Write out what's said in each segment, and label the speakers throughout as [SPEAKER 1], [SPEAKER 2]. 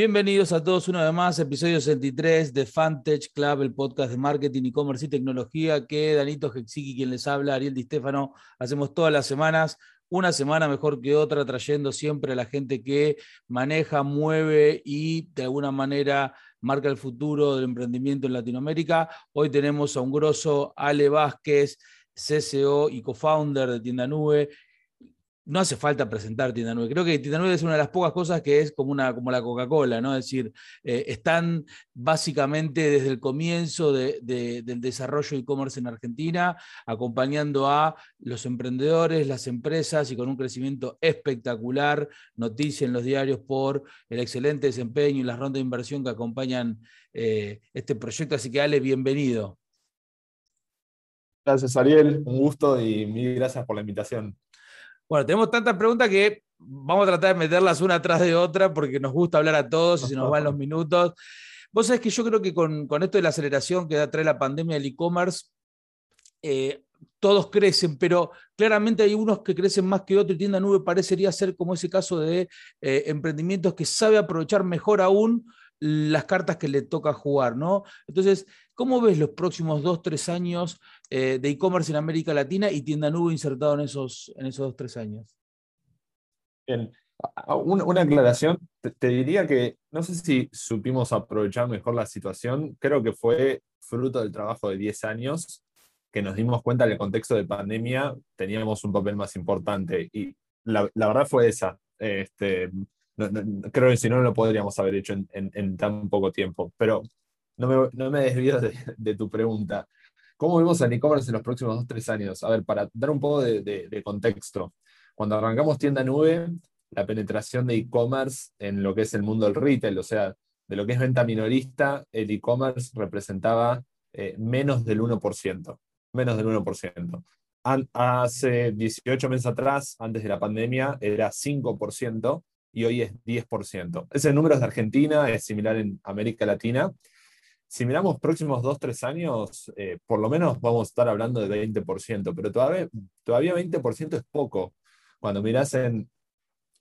[SPEAKER 1] Bienvenidos a todos una vez más, episodio 63 de Fantech Club, el podcast de marketing, e-commerce y tecnología que Danito Hexiki, quien les habla, Ariel Di Stefano, hacemos todas las semanas, una semana mejor que otra, trayendo siempre a la gente que maneja, mueve y de alguna manera marca el futuro del emprendimiento en Latinoamérica. Hoy tenemos a un grosso Ale Vázquez, CCO y co-founder de Tienda Nube, no hace falta presentar Tienda 9. Creo que Tienda 9 es una de las pocas cosas que es como, una, como la Coca-Cola, ¿no? Es decir, eh, están básicamente desde el comienzo del desarrollo de e-commerce en Argentina, acompañando a los emprendedores, las empresas y con un crecimiento espectacular. Noticia en los diarios por el excelente desempeño y las rondas de inversión que acompañan eh, este proyecto. Así que, Ale, bienvenido.
[SPEAKER 2] Gracias, Ariel. Un gusto y mil gracias por la invitación.
[SPEAKER 1] Bueno, tenemos tantas preguntas que vamos a tratar de meterlas una atrás de otra porque nos gusta hablar a todos y se nos van los minutos. Vos sabés que yo creo que con, esto de la aceleración que trae la pandemia del e-commerce, eh, todos crecen, pero claramente hay unos que crecen más que otros y Tienda Nube parecería ser como ese caso de eh, emprendimientos que sabe aprovechar mejor aún las cartas que le toca jugar, ¿no? Entonces, ¿cómo ves los próximos dos, tres años eh, de e-commerce en América Latina y tienda nube insertado en esos, en esos dos, tres años?
[SPEAKER 2] Bien, una, aclaración, te, diría que no sé si supimos aprovechar mejor la situación, creo que fue fruto del trabajo de 10 años que nos dimos cuenta en el contexto de pandemia teníamos un papel más importante y la, la verdad fue esa. Este, creo que si no, no lo podríamos haber hecho en, tan poco tiempo. Pero no me, no me desvío de, tu pregunta. ¿Cómo vemos el e-commerce en los próximos dos, tres años? A ver, para dar un poco de, contexto. Cuando arrancamos tienda nube, la penetración de e-commerce en lo que es el mundo del retail, o sea, de lo que es venta minorista, el e-commerce representaba eh, menos del 1%. Menos del 1%. hace 18 meses atrás, antes de la pandemia, era 5%, y hoy es 10%. Ese número es de Argentina, es similar en América Latina. Si miramos próximos 2, 3 años, eh, por lo menos vamos a estar hablando de 20%, pero todavía, todavía 20% es poco. Cuando miras en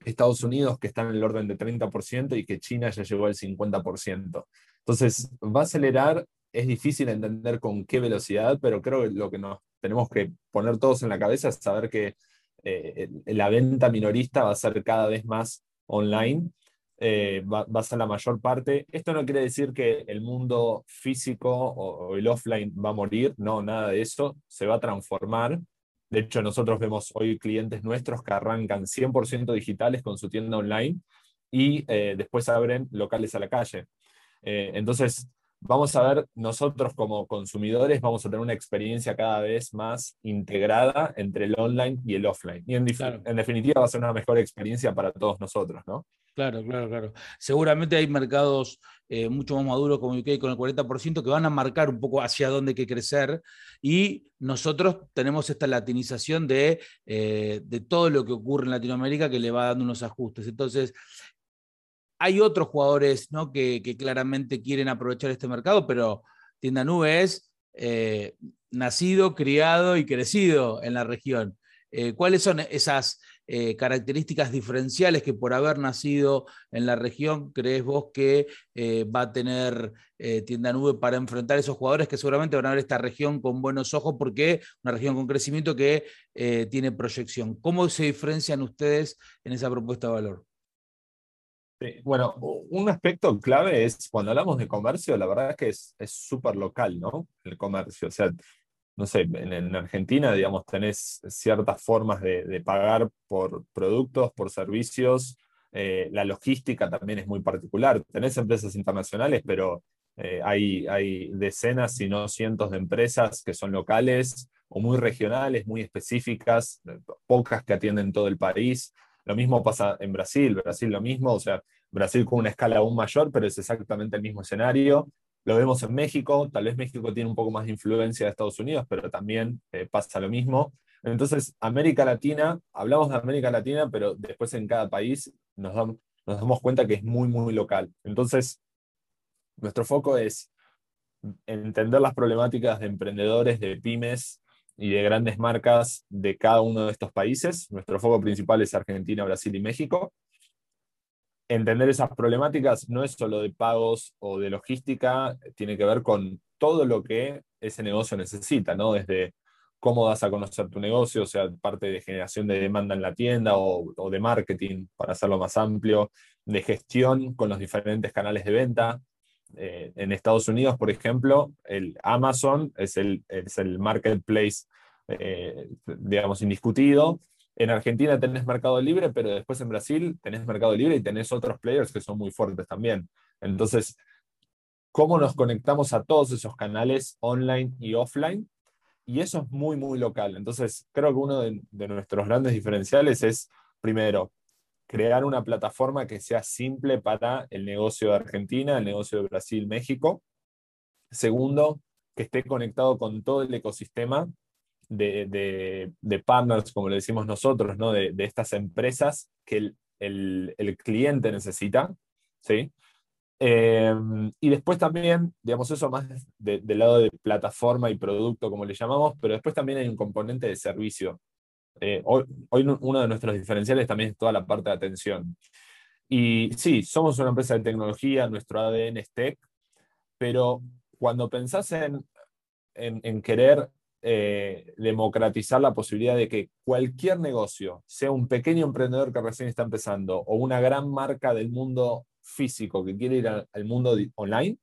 [SPEAKER 2] Estados Unidos, que están en el orden de 30%, y que China ya llegó al 50%. Entonces, va a acelerar, es difícil entender con qué velocidad, pero creo que lo que nos tenemos que poner todos en la cabeza es saber que eh, la venta minorista va a ser cada vez más online eh, va, a ser la mayor parte. Esto no quiere decir que el mundo físico o, el offline va a morir, no, nada de eso, se va a transformar. De hecho, nosotros vemos hoy clientes nuestros que arrancan 100% digitales con su tienda online y eh, después abren locales a la calle. Eh, entonces, vamos a ver, nosotros como consumidores vamos a tener una experiencia cada vez más integrada entre el online y el offline. Y en, definitiva va a ser una mejor experiencia para todos nosotros, ¿no?
[SPEAKER 1] Claro, claro, claro. Seguramente hay mercados eh, mucho más maduros como UK con el 40% que van a marcar un poco hacia dónde hay que crecer y nosotros tenemos esta latinización de, eh, de todo lo que ocurre en Latinoamérica que le va dando unos ajustes. Entonces, hay otros jugadores ¿no? que, claramente quieren aprovechar este mercado, pero Tienda Nube es eh, nacido, criado y crecido en la región. Eh, ¿Cuáles son esas eh, características diferenciales que por haber nacido en la región crees vos que va a tener Tienda Nube para enfrentar a esos jugadores que seguramente van a ver esta región con buenos ojos porque una región con crecimiento que tiene proyección? ¿Cómo se diferencian ustedes en esa propuesta de valor?
[SPEAKER 2] Bueno, un aspecto clave es cuando hablamos de comercio, la verdad es que es súper local, ¿no? El comercio. O sea, no sé, en, Argentina, digamos, tenés ciertas formas de, pagar por productos, por servicios. Eh, la logística también es muy particular. Tenés empresas internacionales, pero eh, hay, hay decenas, si no cientos de empresas que son locales o muy regionales, muy específicas, pocas que atienden todo el país. Lo mismo pasa en Brasil, Brasil lo mismo, o sea, Brasil con una escala aún mayor, pero es exactamente el mismo escenario. Lo vemos en México, tal vez México tiene un poco más de influencia de Estados Unidos, pero también eh, pasa lo mismo. Entonces, América Latina, hablamos de América Latina, pero después en cada país nos, nos damos cuenta que es muy, muy local. Entonces, nuestro foco es entender las problemáticas de emprendedores, de pymes, y de grandes marcas de cada uno de estos países. Nuestro foco principal es Argentina, Brasil y México. entender esas problemáticas no es solo de pagos o de logística, tiene que ver con todo lo que ese negocio necesita, ¿no? Desde cómo das a conocer tu negocio, o sea, parte de generación de demanda en la tienda o, de marketing, para hacerlo más amplio, de gestión con los diferentes canales de venta. Eh, en Estados Unidos, por ejemplo, el Amazon es el, es el marketplace, eh, digamos, indiscutido. En Argentina tenés Mercado Libre, pero después en Brasil tenés Mercado Libre y tenés otros players que son muy fuertes también. Entonces, ¿cómo nos conectamos a todos esos canales online y offline? y eso es muy, muy local. Entonces, creo que uno de, nuestros grandes diferenciales es, primero, crear una plataforma que sea simple para el negocio de Argentina, el negocio de Brasil, México. Segundo, que esté conectado con todo el ecosistema de, partners, como le decimos nosotros, ¿no? de, estas empresas que el, el cliente necesita. ¿sí? Em, y después también, digamos, eso más del lado de plataforma y producto, como le llamamos, pero después también hay un componente de servicio. Eh, hoy, uno de nuestros diferenciales también es toda la parte de atención. Y sí, somos una empresa de tecnología, nuestro ADN es tech, pero cuando pensás en, en, querer eh, democratizar la posibilidad de que cualquier negocio, sea un pequeño emprendedor que recién está empezando o una gran marca del mundo físico que quiere ir al mundo online,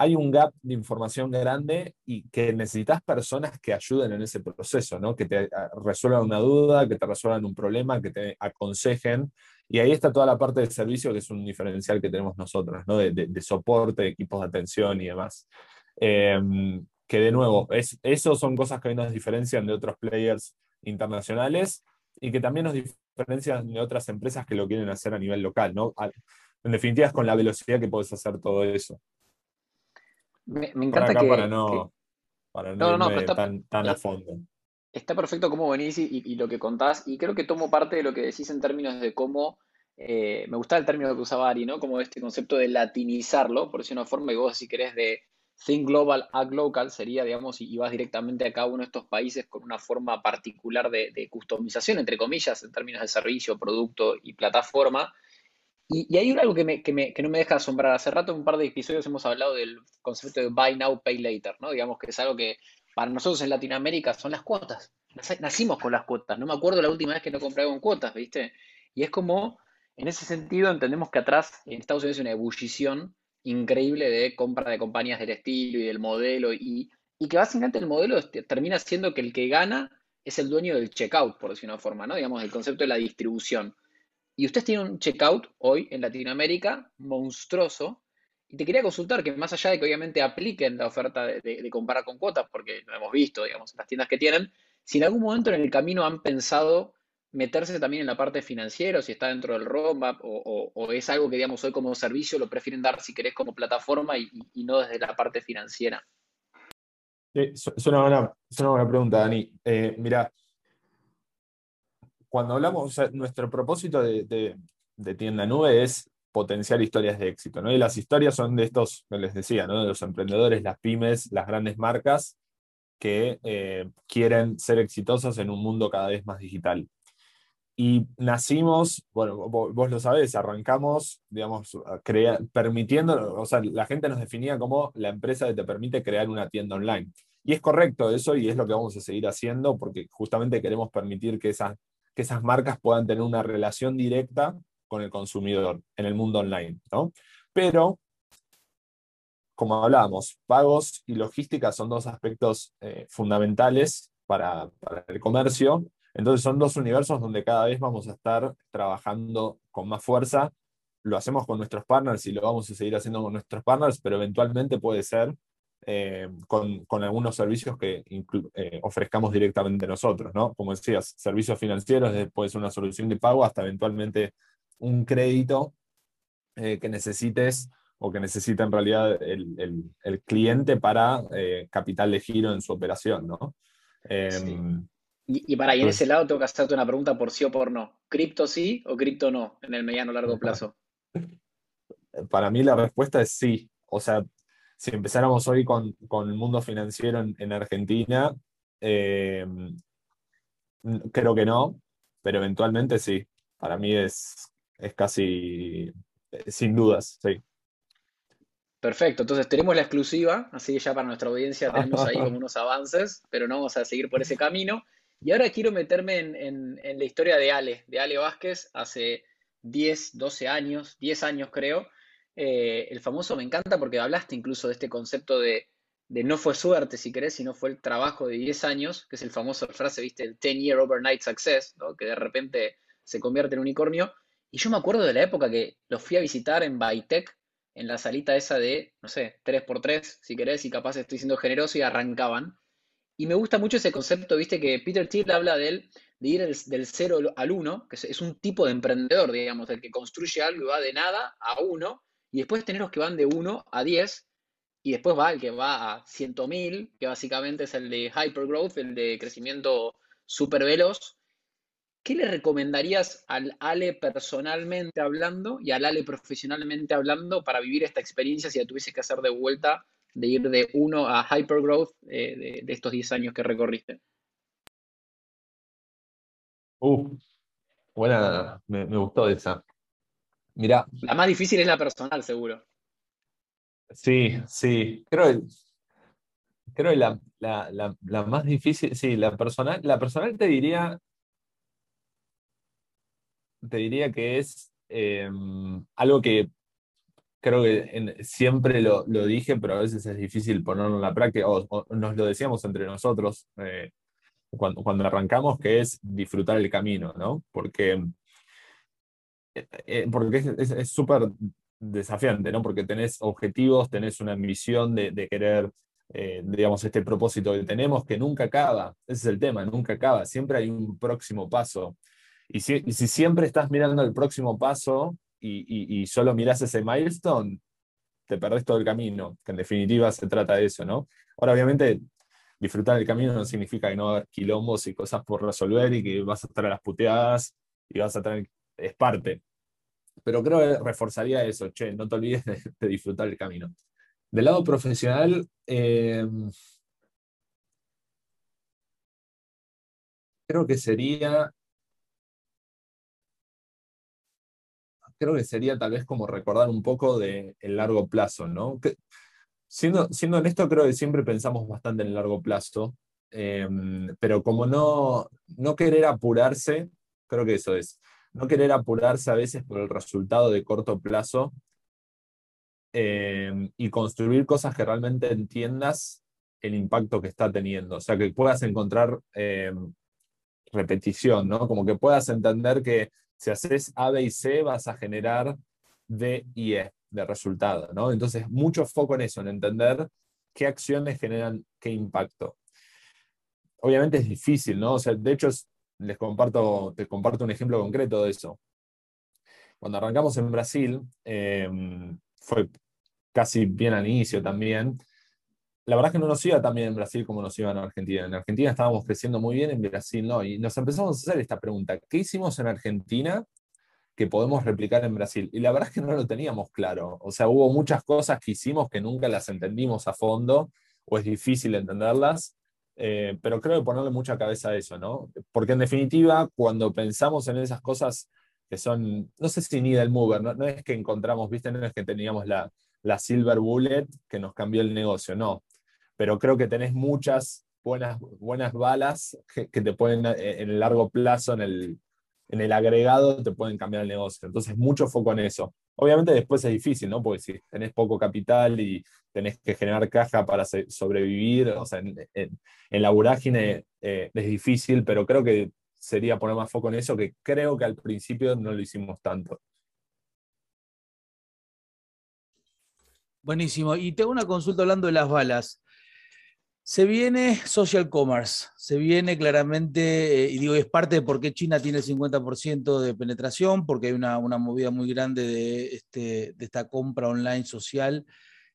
[SPEAKER 2] hay un gap de información grande y que necesitas personas que ayuden en ese proceso, ¿no? que te ah, resuelvan una duda, que te resuelvan un problema, que te aconsejen. Y ahí está toda la parte de servicio, que es un diferencial que tenemos nosotros, ¿no? de, de, soporte, equipos de atención y demás. Em, que de nuevo, es, eso son cosas que hoy nos diferencian de otros players internacionales y que también nos diferencian de otras empresas que lo quieren hacer a nivel local, ¿no? En definitiva, es con la velocidad que puedes hacer todo eso.
[SPEAKER 3] Me, encanta que,
[SPEAKER 2] para no, para no, irme tan, tan, a fondo.
[SPEAKER 3] Está perfecto cómo venís y, lo que contás, y creo que tomo parte de lo que decís en términos de cómo, eh, me gusta el término que usaba Ari, ¿no? Como este concepto de latinizarlo, por decir una forma, y vos si querés de Think Global, Act Local sería, digamos, y vas directamente a cada uno de estos países con una forma particular de, customización, entre comillas, en términos de servicio, producto y plataforma. Y, hay algo que, que, no me deja asombrar. Hace rato, en un par de episodios, hemos hablado del concepto de Buy Now, Pay Later, ¿no? Digamos que es algo que para nosotros en Latinoamérica son las cuotas. Nacimos con las cuotas. No me acuerdo la última vez que no compré con cuotas, ¿viste? Y es como, en ese sentido, entendemos que atrás en Estados Unidos hay una ebullición increíble de compra de compañías del estilo y del modelo y, que básicamente el modelo termina siendo que el que gana es el dueño del checkout, por decir una forma, ¿no? Digamos, el concepto de la distribución. Y ustedes tienen un checkout hoy en Latinoamérica monstruoso. Y te quería consultar que más allá de que obviamente apliquen la oferta de, de, comprar con cuotas, porque lo hemos visto, digamos, en las tiendas que tienen, si en algún momento en el camino han pensado meterse también en la parte financiera, si está dentro del roadmap o, es algo que, digamos, hoy como servicio lo prefieren dar, si querés, como plataforma y, no desde la parte financiera?
[SPEAKER 2] es, una buena, pregunta, Dani. Eh, mira, cuando hablamos, nuestro propósito de, tienda nube es potenciar historias de éxito, ¿no? Y las historias son de estos, les decía, ¿no? De los emprendedores, las pymes, las grandes marcas que eh, quieren ser exitosos en un mundo cada vez más digital. Y nacimos, bueno, vos, lo sabés, arrancamos, digamos, permitiendo, o sea, la gente nos definía como la empresa que te permite crear una tienda online. Y es correcto eso y es lo que vamos a seguir haciendo porque justamente queremos permitir que esas, que esas marcas puedan tener una relación directa con el consumidor en el mundo online, ¿no? Pero, como hablábamos, pagos y logística son dos aspectos eh, fundamentales para, para el comercio entonces son dos universos donde cada vez vamos a estar trabajando con más fuerza. Lo hacemos con nuestros partners y lo vamos a seguir haciendo con nuestros partners, pero eventualmente puede ser eh, con, algunos servicios que eh, ofrezcamos directamente nosotros, ¿no? Como decías, servicios financieros, después una solución de pago, hasta eventualmente un crédito eh, que necesites o que necesita en realidad el, cliente para capital de giro en su operación, ¿no? Em,
[SPEAKER 3] y, para ahí en ese lado tengo que hacerte una pregunta por sí o por no. ¿Cripto sí o cripto no en el mediano o largo plazo?
[SPEAKER 2] Para mí la respuesta es sí. O sea, si empezáramos hoy con, el mundo financiero en, Argentina, em, creo que no, pero eventualmente sí. Para mí es, es casi eh, sin dudas, sí.
[SPEAKER 3] Perfecto, entonces tenemos la exclusiva, así que ya para nuestra audiencia tenemos ahí como unos avances, pero no vamos a seguir por ese camino. Y ahora quiero meterme en, la historia de Ale, de Ale Vázquez, hace 10, 12 años, 10 años creo. Eh, el famoso me encanta porque hablaste incluso de este concepto de, no fue suerte, si querés, sino fue el trabajo de 10 años, que es el famoso frase, viste, el 10 year overnight success, que de repente se convierte en unicornio. Y yo me acuerdo de la época que los fui a visitar en Bytech, en la salita esa de, no sé, 3x3, si querés, y capaz estoy siendo generoso y arrancaban. Y me gusta mucho ese concepto, viste, que Peter Thiel habla de él, de ir del 0 al 1, que es un tipo de emprendedor, digamos, el que construye algo y va de nada a 1, y después tener los que van de 1 a 10, y después va el que va a 100.000, que básicamente es el de hypergrowth, el de crecimiento súper veloz, ¿qué le recomendarías al Ale personalmente hablando y al Ale profesionalmente hablando para vivir esta experiencia si la tuvieses que hacer de vuelta, de ir de uno a hypergrowth eh, de, estos 10 años que recorriste?
[SPEAKER 2] Uh, buena, me, gustó esa. Mira.
[SPEAKER 3] La más difícil es la personal, seguro.
[SPEAKER 2] Sí, sí. Creo, creo que la, la, más difícil, sí, la personal, la personal te diría te diría que es em, algo que creo que siempre lo, dije, pero a veces es difícil ponerlo en la práctica, o, nos lo decíamos entre nosotros eh, cuando, cuando, arrancamos, que es disfrutar el camino, ¿no? Porque, eh, eh, porque es súper desafiante, ¿no? Porque tenés objetivos, tenés una ambición de, de querer, digamos, este propósito que tenemos que nunca acaba, ese es el tema, nunca acaba, siempre hay un próximo paso. Y si, siempre estás mirando el próximo paso y, solo miras ese milestone, te perdés todo el camino, que en definitiva se trata de eso, ¿no? Ahora, obviamente, disfrutar el camino no significa que no haya quilombos y cosas por resolver y que vas a estar a las puteadas y vas a tener, es parte. Pero creo que reforzaría eso, che, no te olvides de, disfrutar el camino. Del lado profesional, eh, creo que sería creo que sería tal vez como recordar un poco del el largo plazo, ¿no? siendo, siendo honesto, creo que siempre pensamos bastante en el largo plazo, em, pero como no, no querer apurarse, creo que eso es, no querer apurarse a veces por el resultado de corto plazo em, y construir cosas que realmente entiendas el impacto que está teniendo, o sea, que puedas encontrar em, repetición, ¿no? Como que puedas entender que si haces A, B y C, vas a generar D y E de resultado, ¿no? Entonces, mucho foco en eso, en entender qué acciones generan qué impacto. Obviamente es difícil, ¿no? O sea, de hecho, les comparto, te comparto un ejemplo concreto de eso. Cuando arrancamos en Brasil, em, fue casi bien al inicio también, la verdad es que no nos iba tan bien en Brasil como nos iba en Argentina. En Argentina estábamos creciendo muy bien, en Brasil no. Y nos empezamos a hacer esta pregunta, ¿qué hicimos en Argentina que podemos replicar en Brasil? Y la verdad es que no lo teníamos claro. O sea, hubo muchas cosas que hicimos que nunca las entendimos a fondo o es difícil entenderlas. Eh, pero creo que ponerle mucha cabeza a eso, ¿no? Porque en definitiva, cuando pensamos en esas cosas que son, no sé si ni del mover, no, es que encontramos, viste, no es que teníamos la, la silver bullet que nos cambió el negocio, no pero creo que tenés muchas buenas, buenas balas que, te pueden, eh, en el largo plazo, en el, en el agregado, te pueden cambiar el negocio. Entonces, mucho foco en eso. Obviamente después es difícil, ¿no? Porque si tenés poco capital y tenés que generar caja para sobrevivir, o sea, en, la vorágine eh, es difícil, pero creo que sería poner más foco en eso, que creo que al principio no lo hicimos tanto.
[SPEAKER 1] Buenísimo. Y tengo una consulta hablando de las balas. Se viene social commerce, se viene claramente, eh, y digo, es parte de por qué China tiene el 50% de penetración, porque hay una, movida muy grande de, este, de esta compra online social,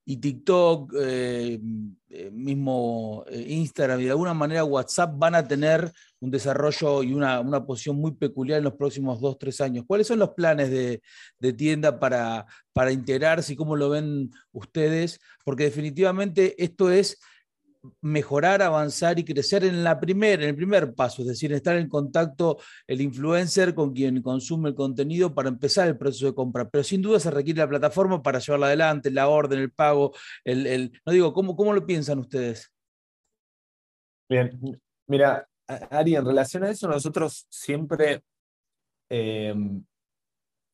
[SPEAKER 1] y TikTok, eh, eh, mismo Instagram y de alguna manera WhatsApp van a tener un desarrollo y una, posición muy peculiar en los próximos dos, tres años. ¿Cuáles son los planes de, tienda para, para integrarse y cómo lo ven ustedes? Porque definitivamente esto es mejorar, avanzar y crecer en, la primer, en el primer paso, es decir, estar en contacto el influencer con quien consume el contenido para empezar el proceso de compra. Pero sin duda se requiere la plataforma para llevarla adelante, la orden, el pago, el, no digo, ¿cómo, ¿cómo lo piensan ustedes?
[SPEAKER 2] Bien, mira, Ari, en relación a eso, nosotros siempre, em,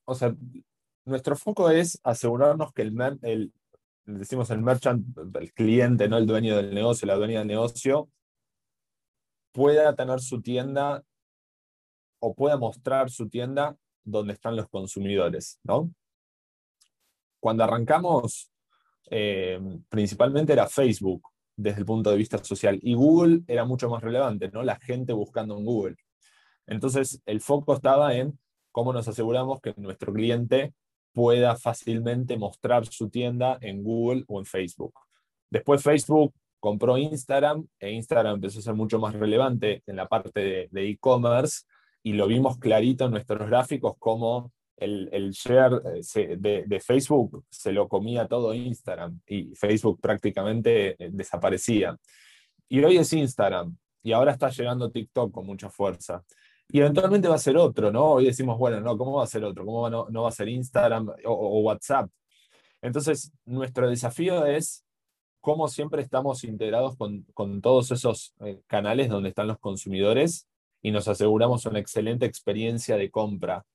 [SPEAKER 2] o sea, nuestro foco es asegurarnos que el, el, decimos el merchant, el cliente, no el dueño del negocio, la dueña del negocio, pueda tener su tienda o pueda mostrar su tienda donde están los consumidores, ¿no? Cuando arrancamos, eh, principalmente era Facebook desde el punto de vista social y Google era mucho más relevante, ¿no? La gente buscando en Google. Entonces, el foco estaba en cómo nos aseguramos que nuestro cliente pueda fácilmente mostrar su tienda en Google o en Facebook. Después Facebook compró Instagram e Instagram empezó a ser mucho más relevante en la parte de e-commerce y lo vimos clarito en nuestros gráficos como el, el share eh, de, Facebook se lo comía todo Instagram y Facebook prácticamente eh, desaparecía. Y hoy es Instagram y ahora está llegando TikTok con mucha fuerza. Y eventualmente va a ser otro, ¿no? Hoy decimos, bueno, no, ¿cómo va a ser otro? ¿Cómo no, va a ser Instagram o, WhatsApp? Entonces, nuestro desafío es cómo siempre estamos integrados con, con todos esos eh, canales donde están los consumidores y nos aseguramos una excelente experiencia de compra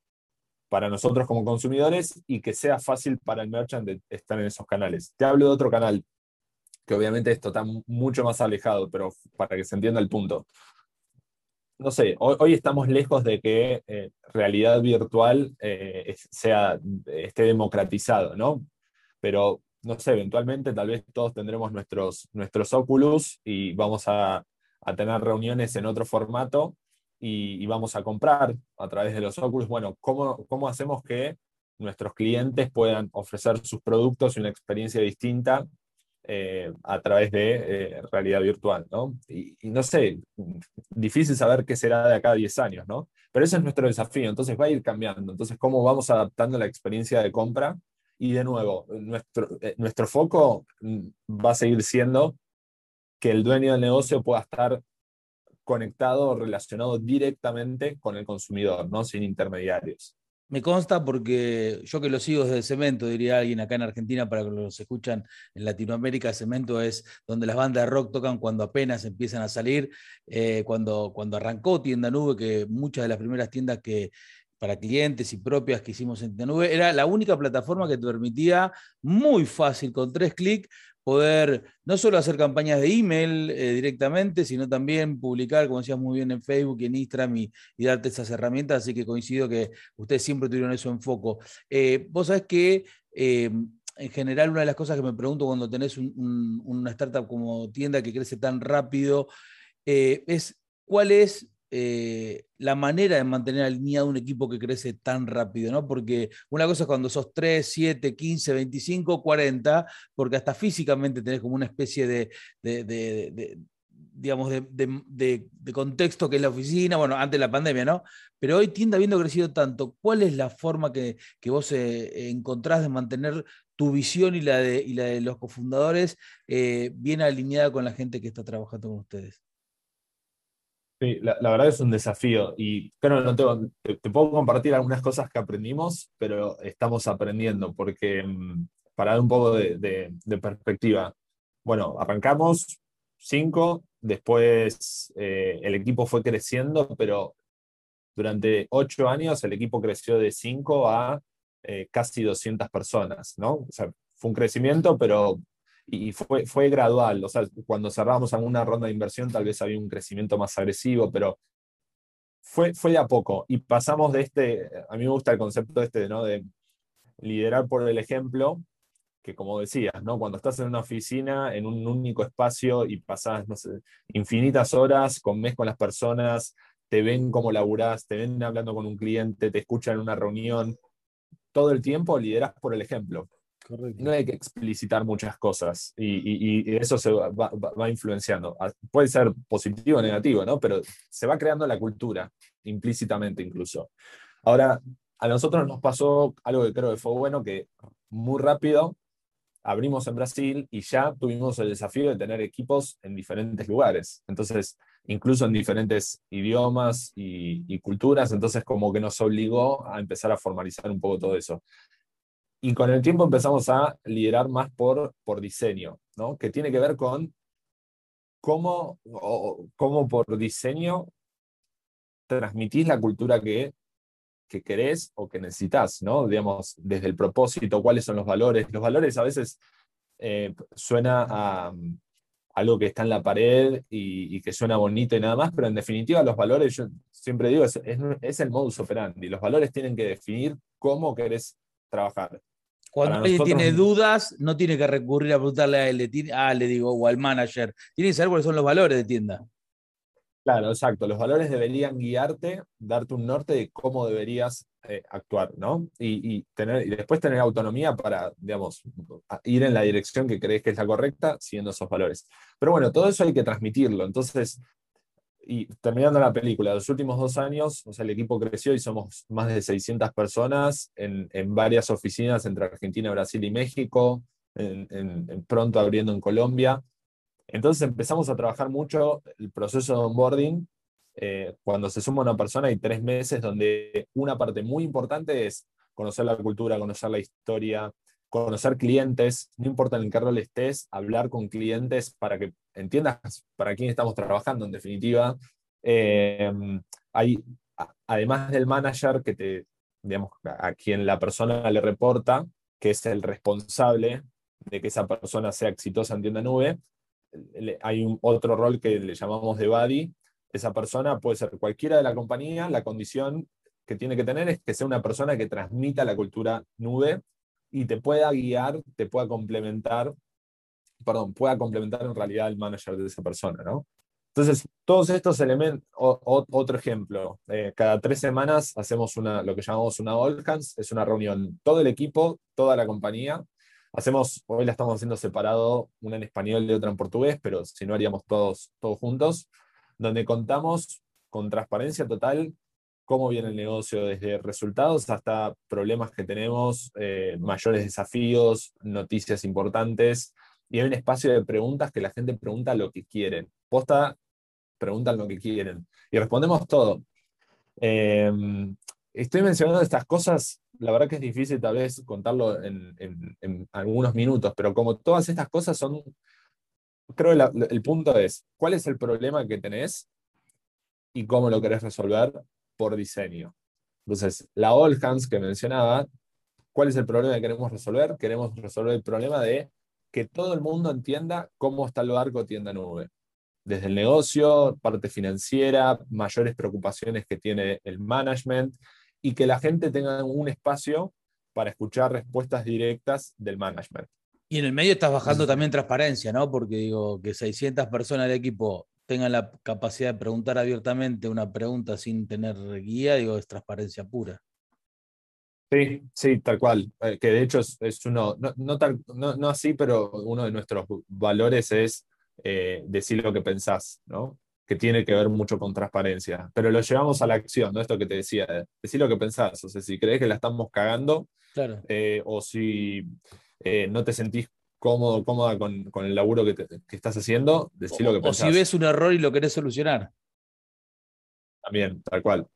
[SPEAKER 2] para nosotros como consumidores y que sea fácil para el merchant estar en esos canales. Te hablo de otro canal, que obviamente esto está mucho más alejado, pero para que se entienda el punto no sé, hoy, estamos lejos de que eh, realidad virtual eh, sea, esté democratizado, ¿no? Pero, no sé, eventualmente tal vez todos tendremos nuestros, nuestros y vamos a, tener reuniones en otro formato y, vamos a comprar a través de los Oculus. Bueno, ¿cómo, ¿cómo hacemos que nuestros clientes puedan ofrecer sus productos y una experiencia distinta eh, a través de eh, realidad virtual, ¿no? Y, no sé, difícil saber qué será de acá a 10 años, ¿no? Pero ese es nuestro desafío, entonces va a ir cambiando. Entonces, ¿cómo vamos adaptando la experiencia de compra? Y de nuevo, nuestro, eh, nuestro foco va a seguir siendo que el dueño del negocio pueda estar conectado relacionado directamente con el consumidor, ¿no? Sin intermediarios.
[SPEAKER 1] Me consta porque yo que lo sigo desde Cemento, diría alguien acá en Argentina, para que los escuchan en Latinoamérica, Cemento es donde las bandas de rock tocan cuando apenas empiezan a salir, eh, cuando, cuando arrancó Tienda Nube, que muchas de las primeras tiendas que, para clientes y propias que hicimos en Nube, era la única plataforma que te permitía muy fácil, con tres clics, poder no solo hacer campañas de email eh, directamente, sino también publicar, como decías muy bien, en Facebook en Instagram y, darte esas herramientas. Así que coincido que ustedes siempre tuvieron eso en foco. Eh, vos sabés que eh, en general una de las cosas que me pregunto cuando tenés una startup como tienda que crece tan rápido es cuál es eh, la manera de mantener alineado un equipo que crece tan rápido, ¿no? Porque una cosa es cuando sos 3, 7, 15, 25, 40, porque hasta físicamente tenés como una especie de, digamos, de, contexto que es la oficina, bueno, antes de la pandemia, ¿no? Pero hoy tiende habiendo crecido tanto, ¿cuál es la forma que, vos eh, encontrás de mantener tu visión y la de, la de los cofundadores eh, bien alineada con la gente que está trabajando con ustedes?
[SPEAKER 2] Sí, la, verdad es un desafío y claro, no tengo, te, puedo compartir algunas cosas que aprendimos, pero estamos aprendiendo porque mm, para dar un poco de, perspectiva, bueno, arrancamos cinco, después eh, el equipo fue creciendo, pero durante ocho años el equipo creció de cinco a eh, casi 200 personas, ¿no? O sea, fue un crecimiento, pero y fue, fue gradual. O sea, cuando cerramos alguna ronda de inversión, tal vez había un crecimiento más agresivo, pero fue, fue de a poco. Y pasamos de este, a mí me gusta el concepto este, ¿no? De liderar por el ejemplo, que como decías, ¿no? Cuando estás en una oficina, en un único espacio y pasas, no sé, infinitas horas, con mes con las personas, te ven cómo laburás, te ven hablando con un cliente, te escuchan en una reunión, todo el tiempo lideras por el ejemplo. No hay que explicitar muchas cosas y, eso se va, influenciando. Ah, puede ser positivo o negativo, ¿no? Pero se va creando la cultura, implícitamente incluso. Ahora, a nosotros nos pasó algo que creo que fue bueno, que muy rápido abrimos en Brasil y ya tuvimos el desafío de tener equipos en diferentes lugares. Entonces, incluso en diferentes idiomas y, culturas, entonces como que nos obligó a empezar a formalizar un poco todo eso. Y con el tiempo empezamos a liderar más por, por diseño, ¿no? que tiene que ver con cómo, cómo por diseño transmitís la cultura que, que querés o que necesitas, ¿no? Digamos, desde el propósito, cuáles son los valores. Los valores a veces eh, suena a, algo que está en la pared y, que suena bonito y nada más, pero en definitiva los valores, yo siempre digo, es, es, el modus operandi. Los valores tienen que definir cómo querés trabajar.
[SPEAKER 1] Cuando alguien tiene dudas, no tiene que recurrir a preguntarle a él, le, ah, le digo, o al manager. Tiene que saber cuáles son los valores de tienda.
[SPEAKER 2] Claro, exacto. Los valores deberían guiarte, darte un norte de cómo deberías eh, actuar, ¿no? Y, tener, y después tener autonomía para, digamos, ir en la dirección que crees que es la correcta, siguiendo esos valores. Pero bueno, todo eso hay que transmitirlo. Entonces, y terminando la película, los últimos dos años, o sea, el equipo creció y somos más de 600 personas en, varias oficinas entre Argentina, Brasil y México, en, pronto abriendo en Colombia. Entonces empezamos a trabajar mucho el proceso de onboarding. Eh, cuando se suma una persona hay tres meses donde una parte muy importante es conocer la cultura, conocer la historia, conocer clientes, no importa en qué rol estés, hablar con clientes para que entiendas para quién estamos trabajando en definitiva. Eh, hay, además del manager que te, digamos, a quien la persona le reporta, que es el responsable de que esa persona sea exitosa en tienda nube, hay otro rol que le llamamos de buddy. Esa persona puede ser cualquiera de la compañía, la condición que tiene que tener es que sea una persona que transmita la cultura nube y te pueda guiar, te pueda complementar, perdón, pueda complementar en realidad el manager de esa persona, ¿no? Entonces, todos estos elementos, otro ejemplo, eh, cada tres semanas hacemos una, lo que llamamos una all hands, es una reunión, todo el equipo, toda la compañía, Hacemos, hoy la estamos haciendo separado, una en español y otra en portugués, pero si no haríamos todos, todos juntos, donde contamos con transparencia total cómo viene el negocio, desde resultados hasta problemas que tenemos, eh, mayores desafíos, noticias importantes. Y hay un espacio de preguntas que la gente pregunta lo que quieren. Posta, preguntan lo que quieren. Y respondemos todo. Eh, estoy mencionando estas cosas la verdad que es difícil tal vez contarlo en, algunos minutos, pero como todas estas cosas son, creo que el punto es, ¿cuál es el problema que tenés y cómo lo querés resolver por diseño? Entonces, la All Hands que mencionaba, ¿cuál es el problema que queremos resolver? Queremos resolver el problema de que todo el mundo entienda cómo está el barco tienda nube. Desde el negocio, parte financiera, mayores preocupaciones que tiene el management, y que la gente tenga un espacio para escuchar respuestas directas del management.
[SPEAKER 1] Y en el medio estás bajando también transparencia, ¿no? Porque digo, que 600 personas del equipo tengan la capacidad de preguntar abiertamente una pregunta sin tener guía, digo, es transparencia pura.
[SPEAKER 2] Sí, sí, tal cual. Eh, que de hecho es, uno, no, no, así, pero uno de nuestros valores es eh, decir lo que pensás, ¿no? que tiene que ver mucho con transparencia, pero lo llevamos a la acción, ¿no? Esto que te decía, decir lo que pensás, o sea, si crees que la estamos cagando,
[SPEAKER 1] claro.
[SPEAKER 2] Eh, o si eh, no te sentís cómodo, cómoda con, el laburo que, estás haciendo, decir lo que pensás.
[SPEAKER 1] O si ves un error y lo querés solucionar.
[SPEAKER 2] También, tal cual.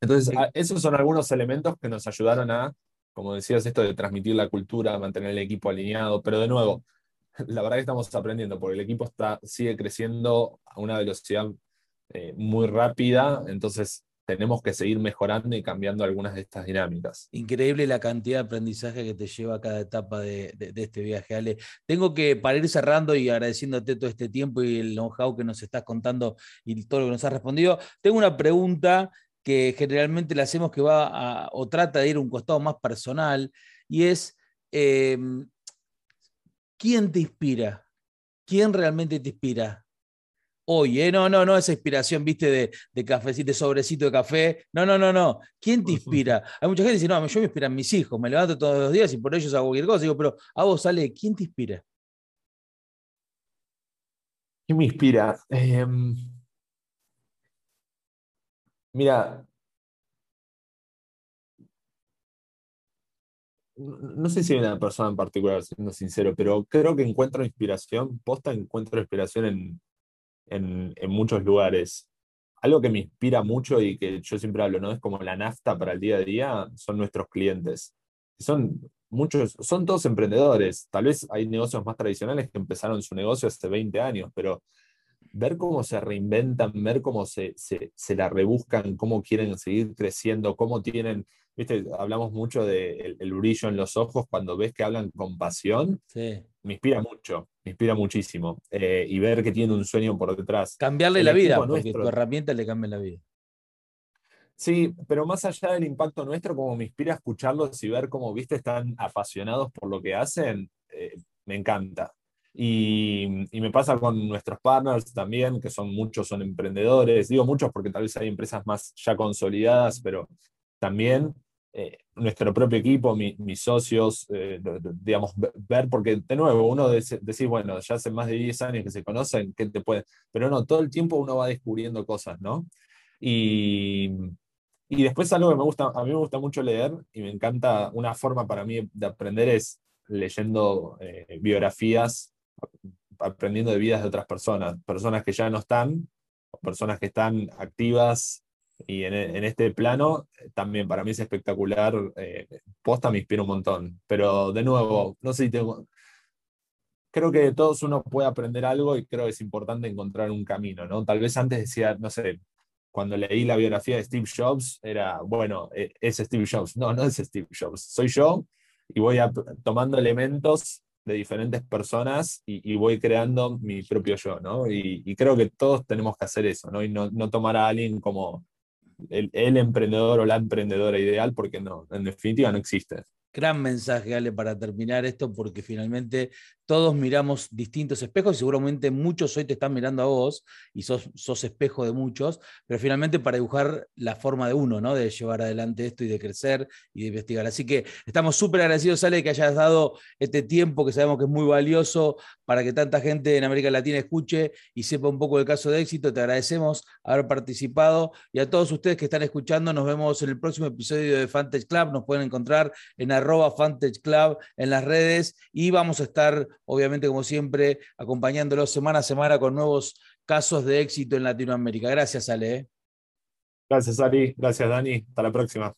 [SPEAKER 2] Entonces, esos son algunos elementos que nos ayudaron a, como decías, esto de transmitir la cultura, mantener el equipo alineado, pero de nuevo, la verdad que estamos aprendiendo, porque el equipo está, sigue creciendo a una velocidad eh, muy rápida, entonces tenemos que seguir mejorando y cambiando algunas de estas dinámicas.
[SPEAKER 1] Increíble la cantidad de aprendizaje que te lleva a cada etapa de, este viaje, Ale. Tengo que, para ir cerrando y agradeciéndote todo este tiempo y el know-how que nos estás contando y todo lo que nos has respondido, tengo una pregunta que generalmente le hacemos que va o trata de ir a un costado más personal, y es, em, ¿quién te inspira? ¿Quién realmente te inspira? Hoy, ¿eh? No, no, no esa inspiración, viste, de, de cafecito, de sobrecito de café. No, no, no, no. ¿Quién te inspira? Hay mucha gente que dice, no, yo me inspiran mis hijos, me levanto todos los días y por ellos hago cualquier cosa. Digo, pero a vos, sale, ¿quién te inspira?
[SPEAKER 2] ¿Quién me inspira? Em, mira, no sé si hay una persona en particular, siendo sincero, pero creo que encuentro inspiración, posta encuentro inspiración en, en, en, muchos lugares. Algo que me inspira mucho y que yo siempre hablo, ¿no? Es como la nafta para el día a día, son nuestros clientes. Son muchos, son todos emprendedores. Tal vez hay negocios más tradicionales que empezaron su negocio hace 20 años, pero ver cómo se reinventan, ver cómo se, se, se la rebuscan, cómo quieren seguir creciendo, cómo tienen viste, hablamos mucho del de el, brillo en los ojos cuando ves que hablan con pasión. Me inspira mucho, me inspira muchísimo. Eh, y ver que tiene un sueño por detrás.
[SPEAKER 1] Cambiarle la vida, porque tu herramienta le cambia la vida.
[SPEAKER 2] Sí, pero más allá del impacto nuestro, como me inspira escucharlos y ver cómo, viste, están apasionados por lo que hacen, eh, me encanta. Y, y, me pasa con nuestros partners también, que son muchos, son emprendedores. Digo muchos porque tal vez hay empresas más ya consolidadas, pero también eh, nuestro propio equipo, mis socios, eh, digamos, ver, porque de nuevo, uno decir, bueno, ya hace más de 10 años que se conocen, ¿qué te puede? Pero no, todo el tiempo uno va descubriendo cosas, ¿no? Y, y después algo que me gusta, a mí me gusta mucho leer y me encanta, una forma para mí de aprender es leyendo eh, biografías, aprendiendo de vidas de otras personas, personas que ya no están, personas que están activas y en, en, este plano también para mí es espectacular. Eh, posta me inspira un montón. Pero de nuevo, no sé si tengo. Creo que de todos uno puede aprender algo y creo que es importante encontrar un camino, ¿no? Tal vez antes decía, no sé, cuando leí la biografía de Steve Jobs, era, bueno, e, es Steve Jobs. No, no es Steve Jobs, soy yo y voy tomando elementos de diferentes personas y, y, voy creando mi propio yo, ¿no? Y, y, creo que todos tenemos que hacer eso, ¿no? Y no, no tomar a alguien como el, emprendedor o la emprendedora ideal, porque no, en definitiva no existe.
[SPEAKER 1] Gran mensaje, Ale, para terminar esto, porque finalmente todos miramos distintos espejos y seguramente muchos hoy te están mirando a vos y sos, sos espejo de muchos, pero finalmente para dibujar la forma de uno, ¿no? De llevar adelante esto y de crecer y de investigar. Así que estamos súper agradecidos, Ale, que hayas dado este tiempo que sabemos que es muy valioso para que tanta gente en América Latina escuche y sepa un poco del caso de éxito. Te agradecemos haber participado y a todos ustedes que están escuchando, nos vemos en el próximo episodio de Fantage Club. Nos pueden encontrar en arroba Fantage Club en las redes y vamos a estar obviamente como siempre, acompañándolos semana a semana con nuevos casos de éxito en Latinoamérica. Gracias, Ale. ¿eh?
[SPEAKER 2] Gracias, Ali. Gracias, Dani. Hasta la próxima.